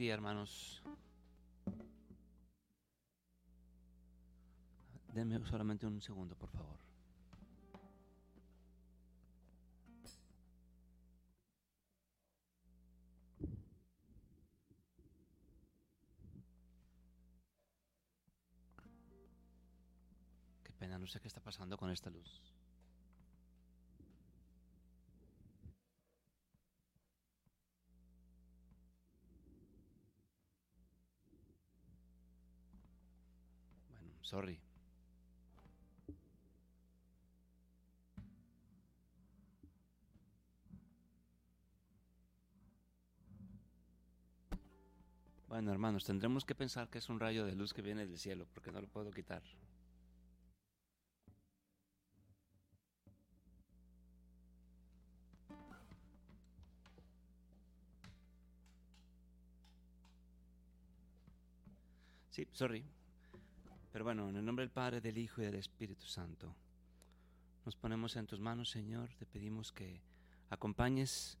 Día, hermanos. Denme solamente un segundo, por favor. Qué pena, no sé qué está pasando con esta luz. Bueno, sorry. Bueno, hermanos, tendremos que pensar que es un rayo de luz que viene del cielo, porque no lo puedo quitar. Sí, sorry. Pero bueno, en el nombre del Padre, del Hijo y del Espíritu Santo, nos ponemos en tus manos, Señor. Te pedimos que acompañes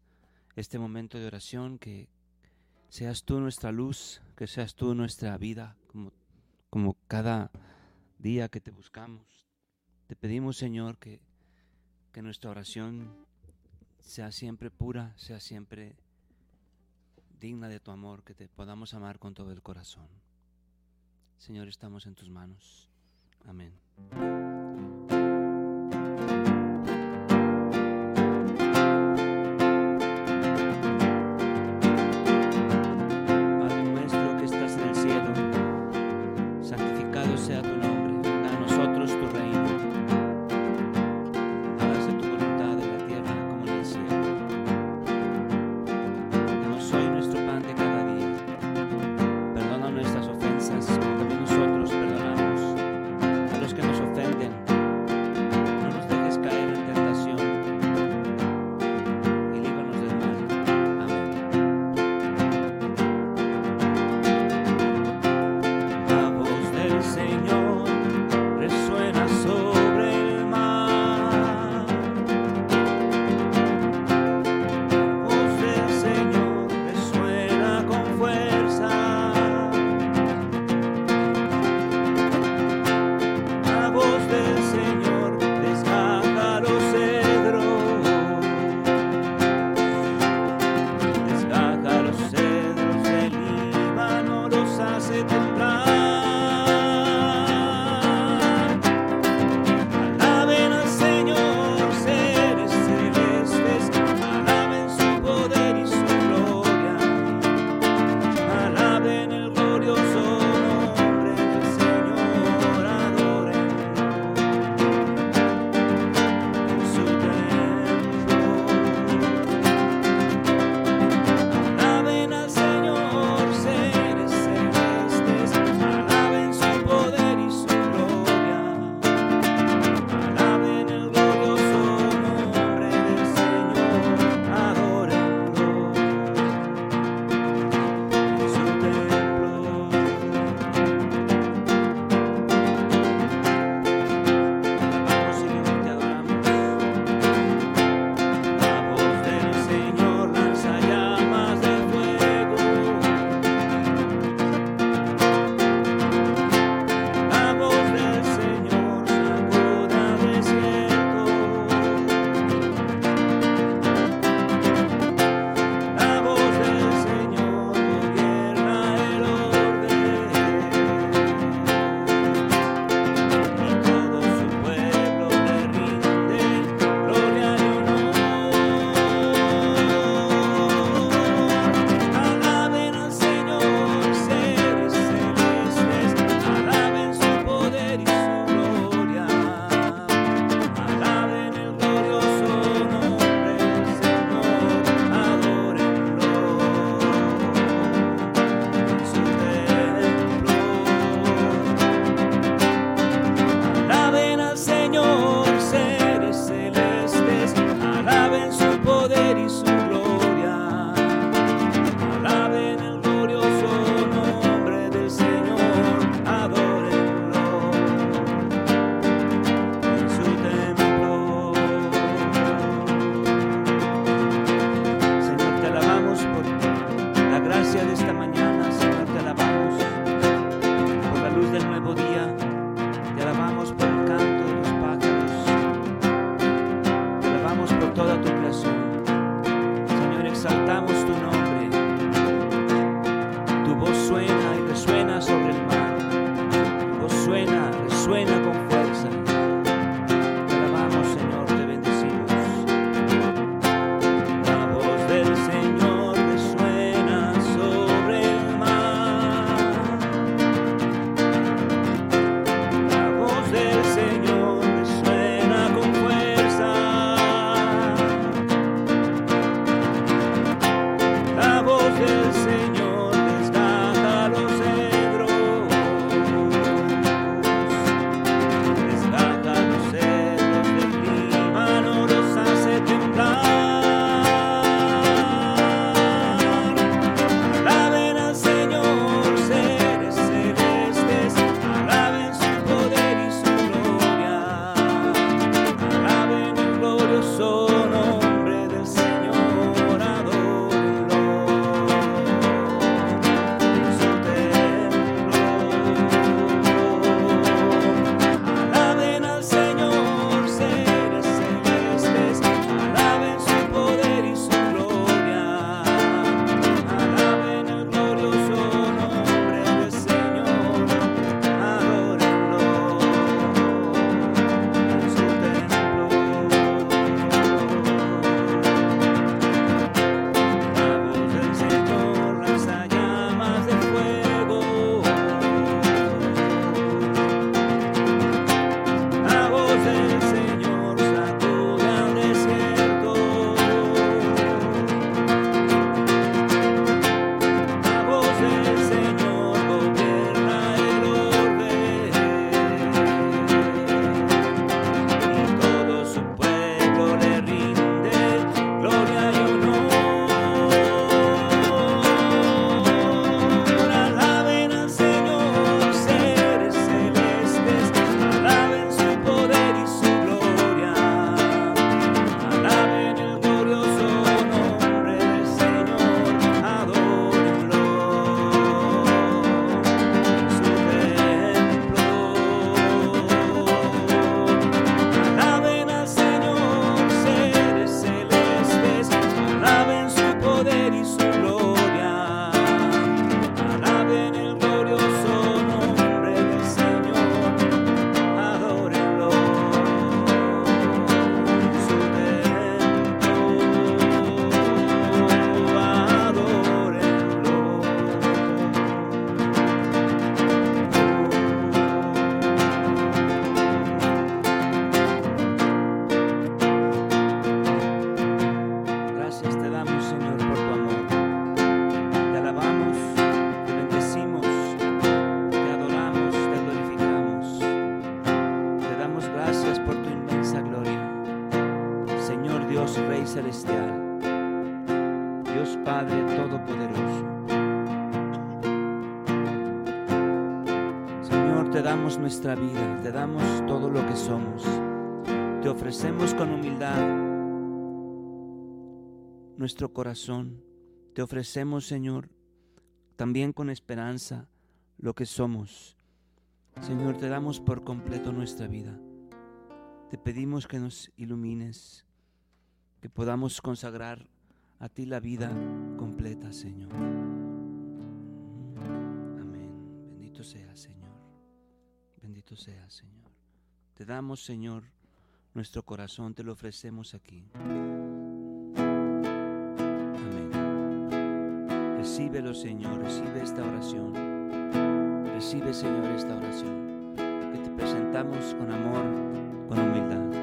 este momento de oración, que seas tú nuestra luz, que seas tú nuestra vida, como, como cada día que te buscamos. Te pedimos, Señor, que, que nuestra oración sea siempre pura, sea siempre digna de tu amor, que te podamos amar con todo el corazón. Señor, estamos en tus manos. Amén. Nuestra vida, te damos todo lo que somos. Te ofrecemos con humildad nuestro corazón. Te ofrecemos, Señor, también con esperanza lo que somos. Señor, te damos por completo nuestra vida. Te pedimos que nos ilumines, que podamos consagrar a ti la vida completa, Señor. Amén. Bendito sea, Señor. Bendito sea, Señor. Te damos, Señor, nuestro corazón, te lo ofrecemos aquí. Amén. Recíbelo, Señor, recibe esta oración. Recibe, Señor, esta oración que te presentamos con amor, con humildad.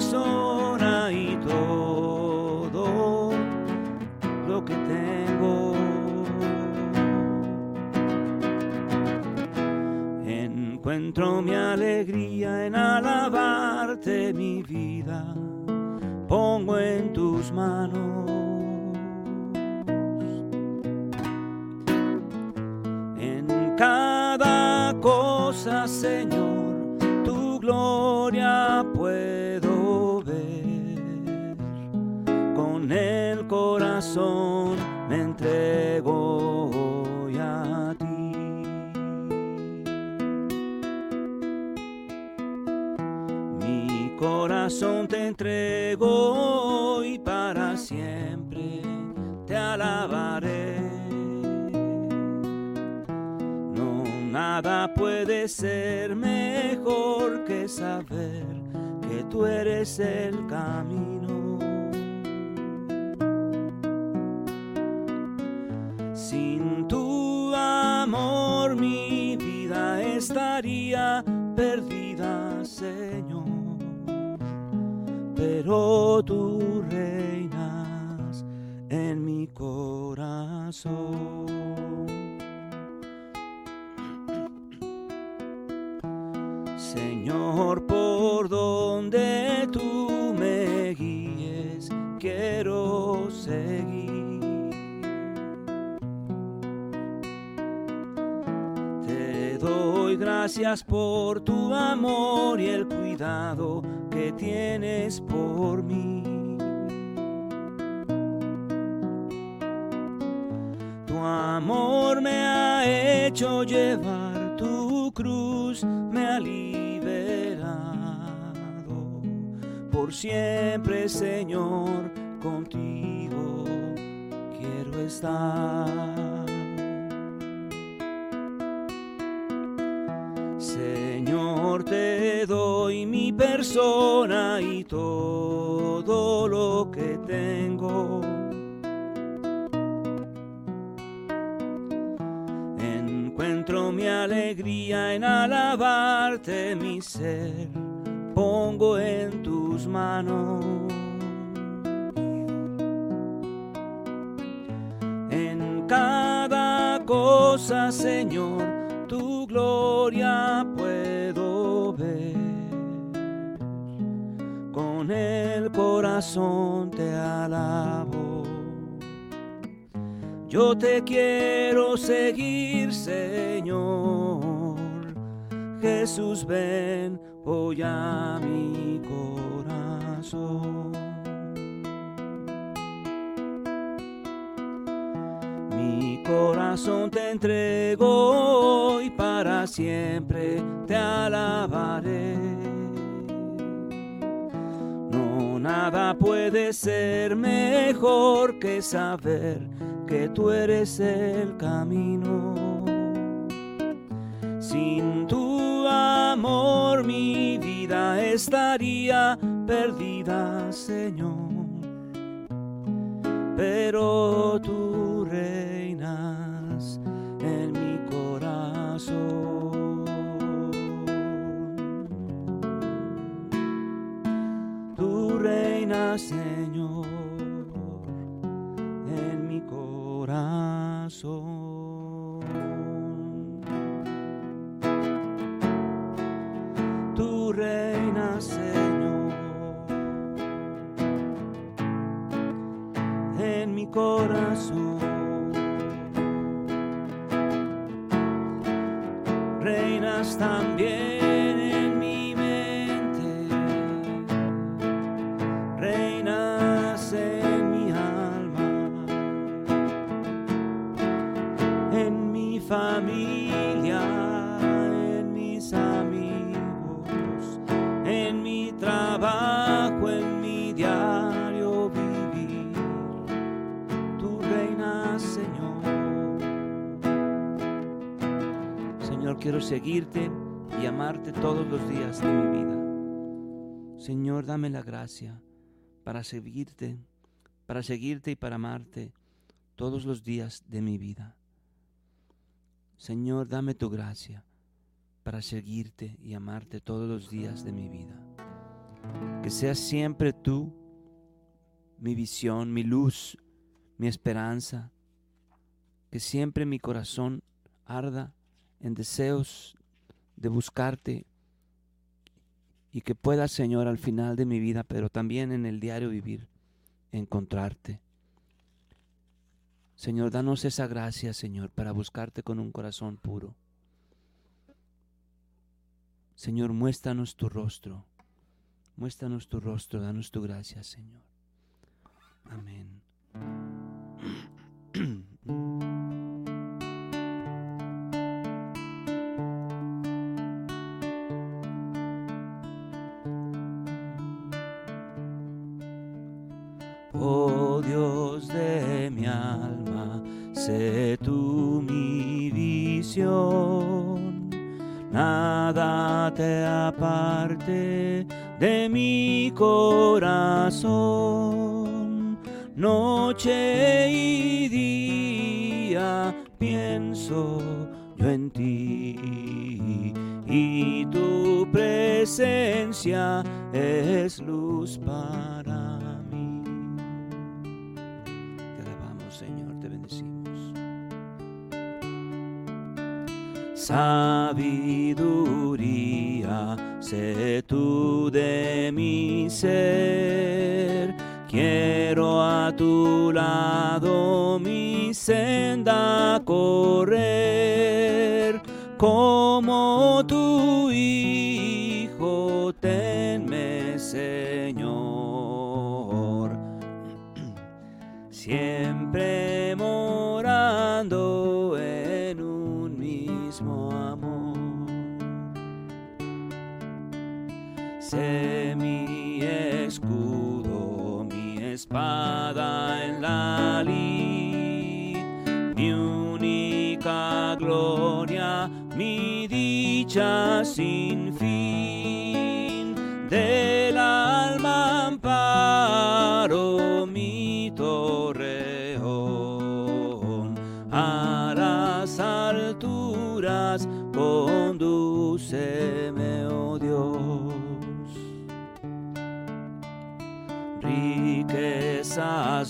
Persona y todo lo que te Encuentro mi alegría en alabarte mi vida, pongo en tus manos. me entrego a ti. Mi corazón te entrego hoy para siempre, te alabaré. No, nada puede ser mejor que saber que tú eres el camino. Estaría perdida, Señor. Pero tú reinas en mi corazón. Señor, gracias por tu amor y el cuidado que tienes por mí. Tu amor me ha hecho llevar tu cruz, me ha liberado. Por siempre, Señor, contigo quiero estar. Mi persona y todo lo que tengo. Encuentro mi alegría en alabarte, mi ser, pongo en tus manos. En cada cosa, Señor, tu gloria puedo corazón te alabo. Yo te quiero seguir, Señor. Jesús, ven hoy a mi corazón. Mi corazón te entrego hoy para siempre te alabaré. Nada puede ser mejor que saber que tú eres el camino. Sin tu amor mi vida estaría perdida, Señor. Pero tú reinas en mi corazón. Reinas, seguirte y amarte todos los días de mi vida. Señor, dame la gracia para seguirte, para seguirte y para amarte todos los días de mi vida. Señor, dame tu gracia para seguirte y amarte todos los días de mi vida. Que seas siempre tú mi visión, mi luz, mi esperanza. Que siempre mi corazón arda en deseos de buscarte y que pueda, Señor, al final de mi vida, pero también en el diario vivir, encontrarte. Señor, danos esa gracia, Señor, para buscarte con un corazón puro. Señor, muéstranos tu rostro, muéstranos tu rostro, danos tu gracia, Señor. Amén. Oh Dios de mi alma, sé tú mi visión. Nada te aparte de mi corazón. Noche y día pienso yo en ti y tu presencia es luz para Sabiduría, sé tú de mi ser. Quiero a tu lado mi senda correr como hijo, espada en la lid, mi única gloria mi dicha sin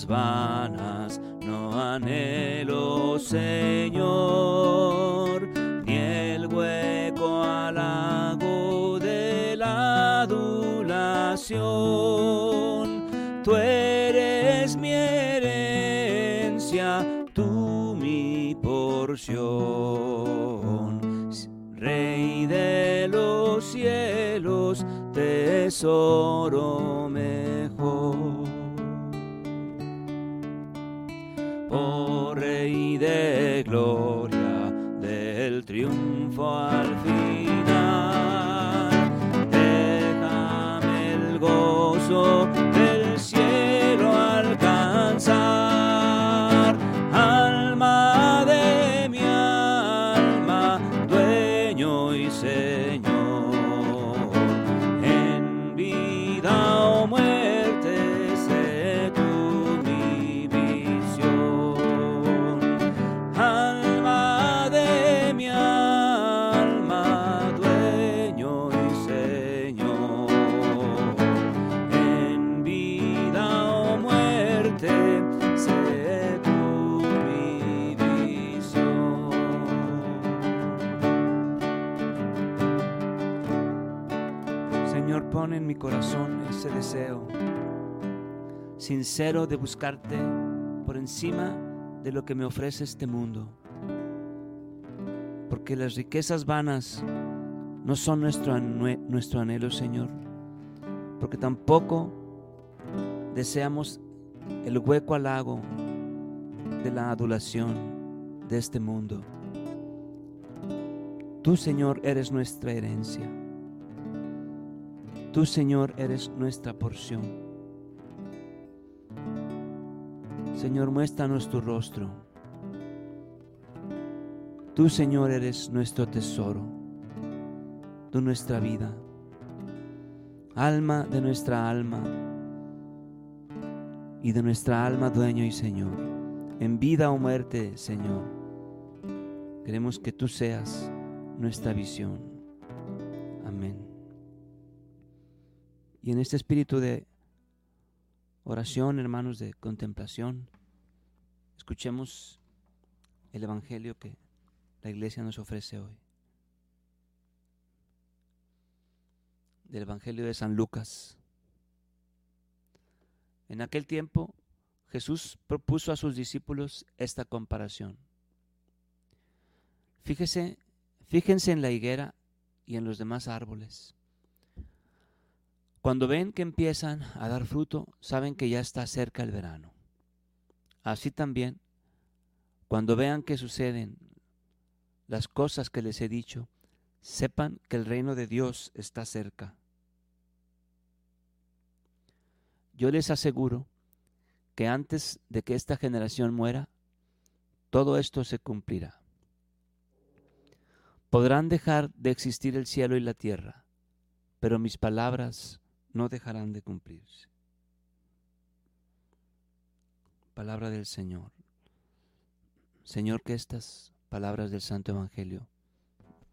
Vanas no anhelo, Señor hueco al lago de la adulación. Tú eres mi herencia, tú mi porción. Rey de los cielos, tesoro ese deseo sincero de buscarte por encima de lo que me ofrece este mundo. Porque las riquezas vanas no son nuestro, nuestro anhelo, Señor. Porque tampoco deseamos el hueco al lago de la adulación de este mundo. Tú, Señor, eres nuestra herencia. Tú, Señor, eres nuestra porción. Señor, muéstranos tu rostro. Tú, Señor, eres nuestro tesoro, de nuestra vida, alma de nuestra alma y de nuestra alma dueño y Señor. En vida o muerte, Señor, queremos que tú seas nuestra visión. Y en este espíritu de oración, hermanos, de contemplación, escuchemos el Evangelio que la iglesia nos ofrece hoy. Del Evangelio de San Lucas. En aquel tiempo Jesús propuso a sus discípulos esta comparación. Fíjese, fíjense en la higuera y en los demás árboles. Cuando ven que empiezan a dar fruto, saben que ya está cerca el verano. Así también, cuando vean que suceden las cosas que les he dicho, sepan que el reino de Dios está cerca. Yo les aseguro que antes de que esta generación muera, todo esto se cumplirá. Podrán dejar de existir el cielo y la tierra, pero mis palabras no dejarán de cumplirse. Palabra del Señor. Señor, que estas palabras del Santo Evangelio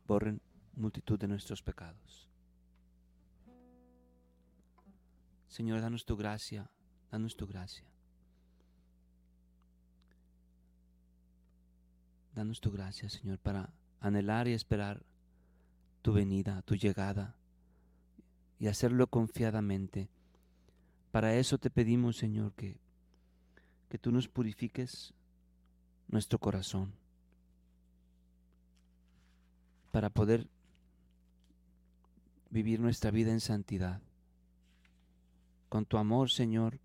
borren multitud de nuestros pecados. Señor, danos tu gracia, danos tu gracia. Danos tu gracia, Señor, para anhelar y esperar tu venida, tu llegada, y hacerlo confiadamente. Para eso te pedimos, Señor, que, que tú nos purifiques nuestro corazón, para poder vivir nuestra vida en santidad. Con tu amor, Señor,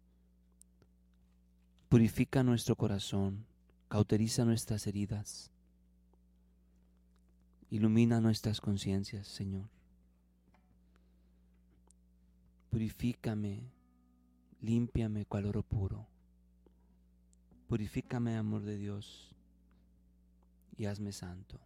purifica nuestro corazón, cauteriza nuestras heridas, ilumina nuestras conciencias, Señor. Purifícame, límpiame cual oro puro. Purifícame, amor de Dios, y hazme santo.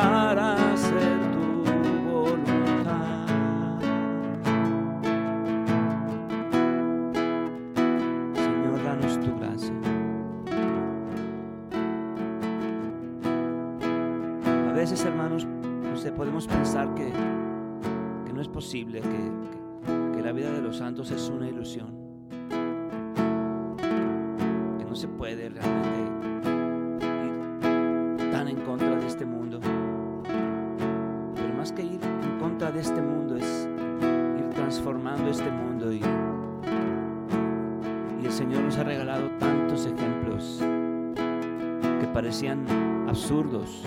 Es parecían absurdos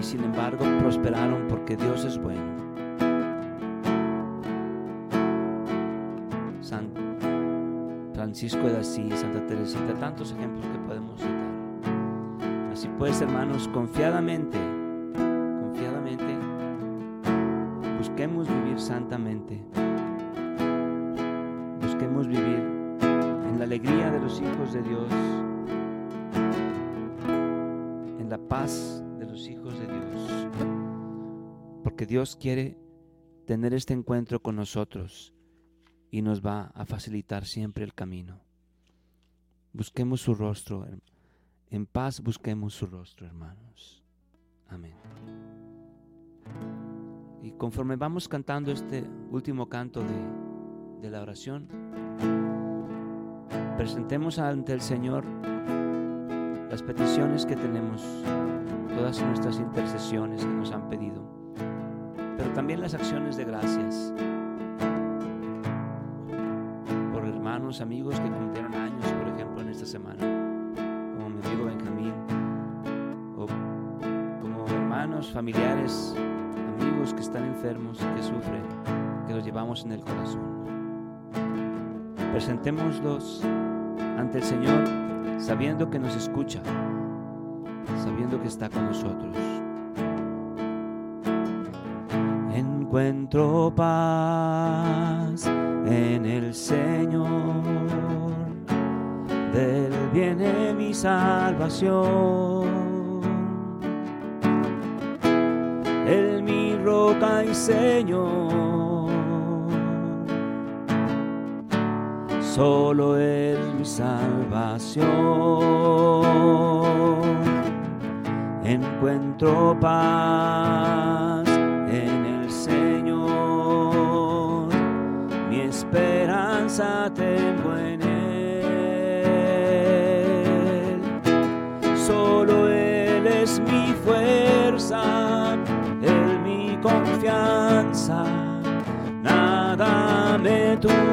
y sin embargo prosperaron porque Dios es bueno. Francisco de Asís, Santa Teresita, tantos ejemplos que podemos citar. Así pues, hermanos, confiadamente, confiadamente, busquemos vivir santamente. Busquemos vivir en la alegría de los hijos de Dios, de los hijos de Dios. porque Dios quiere tener este encuentro con nosotros y nos va a facilitar siempre el camino. Busquemos su rostro, en paz busquemos su rostro, hermanos. Amén. Y conforme vamos cantando este último canto de, de la oración, presentemos ante el Señor las peticiones que tenemos, todas nuestras intercesiones que nos han pedido, pero también las acciones de gracias por hermanos, amigos que cumplieron años, por ejemplo, en esta semana, como mi amigo Benjamín, o como hermanos, familiares, amigos que están enfermos que sufren, que los llevamos en el corazón. Presentémoslos ante el Señor sabiendo que nos escucha, sabiendo que está con nosotros. Encuentro paz en el Señor, del viene mi salvación. Él mi roca y Señor solo Él mi salvación. Encuentro paz en el Señor, mi esperanza tengo en Él. Solo Él es mi fuerza, Él mi confianza, nada me turba.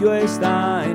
Refugio está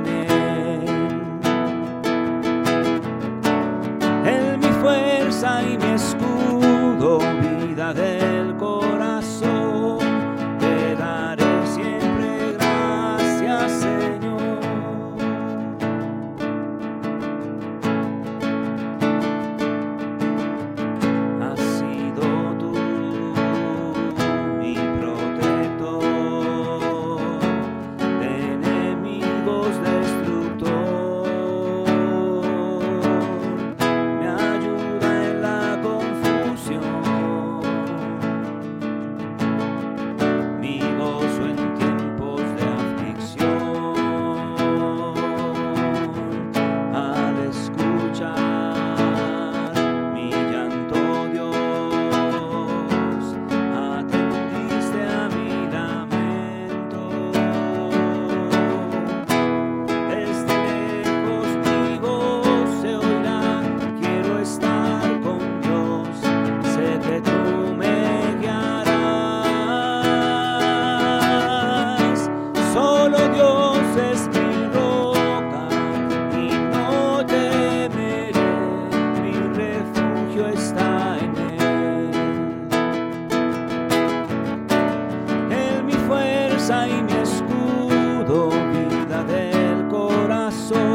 corazón.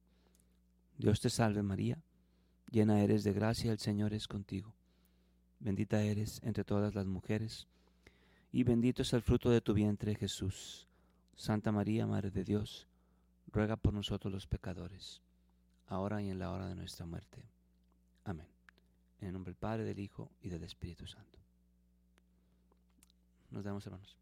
Dios te salve María, llena eres de gracia, el Señor es contigo. Bendita eres entre todas las mujeres, y bendito es el fruto de tu vientre Jesús. Santa María, Madre de Dios, ruega por nosotros los pecadores, ahora y en la hora de nuestra muerte. Amén. En el nombre del Padre, del Hijo y del Espíritu Santo. Nos damos hermanos.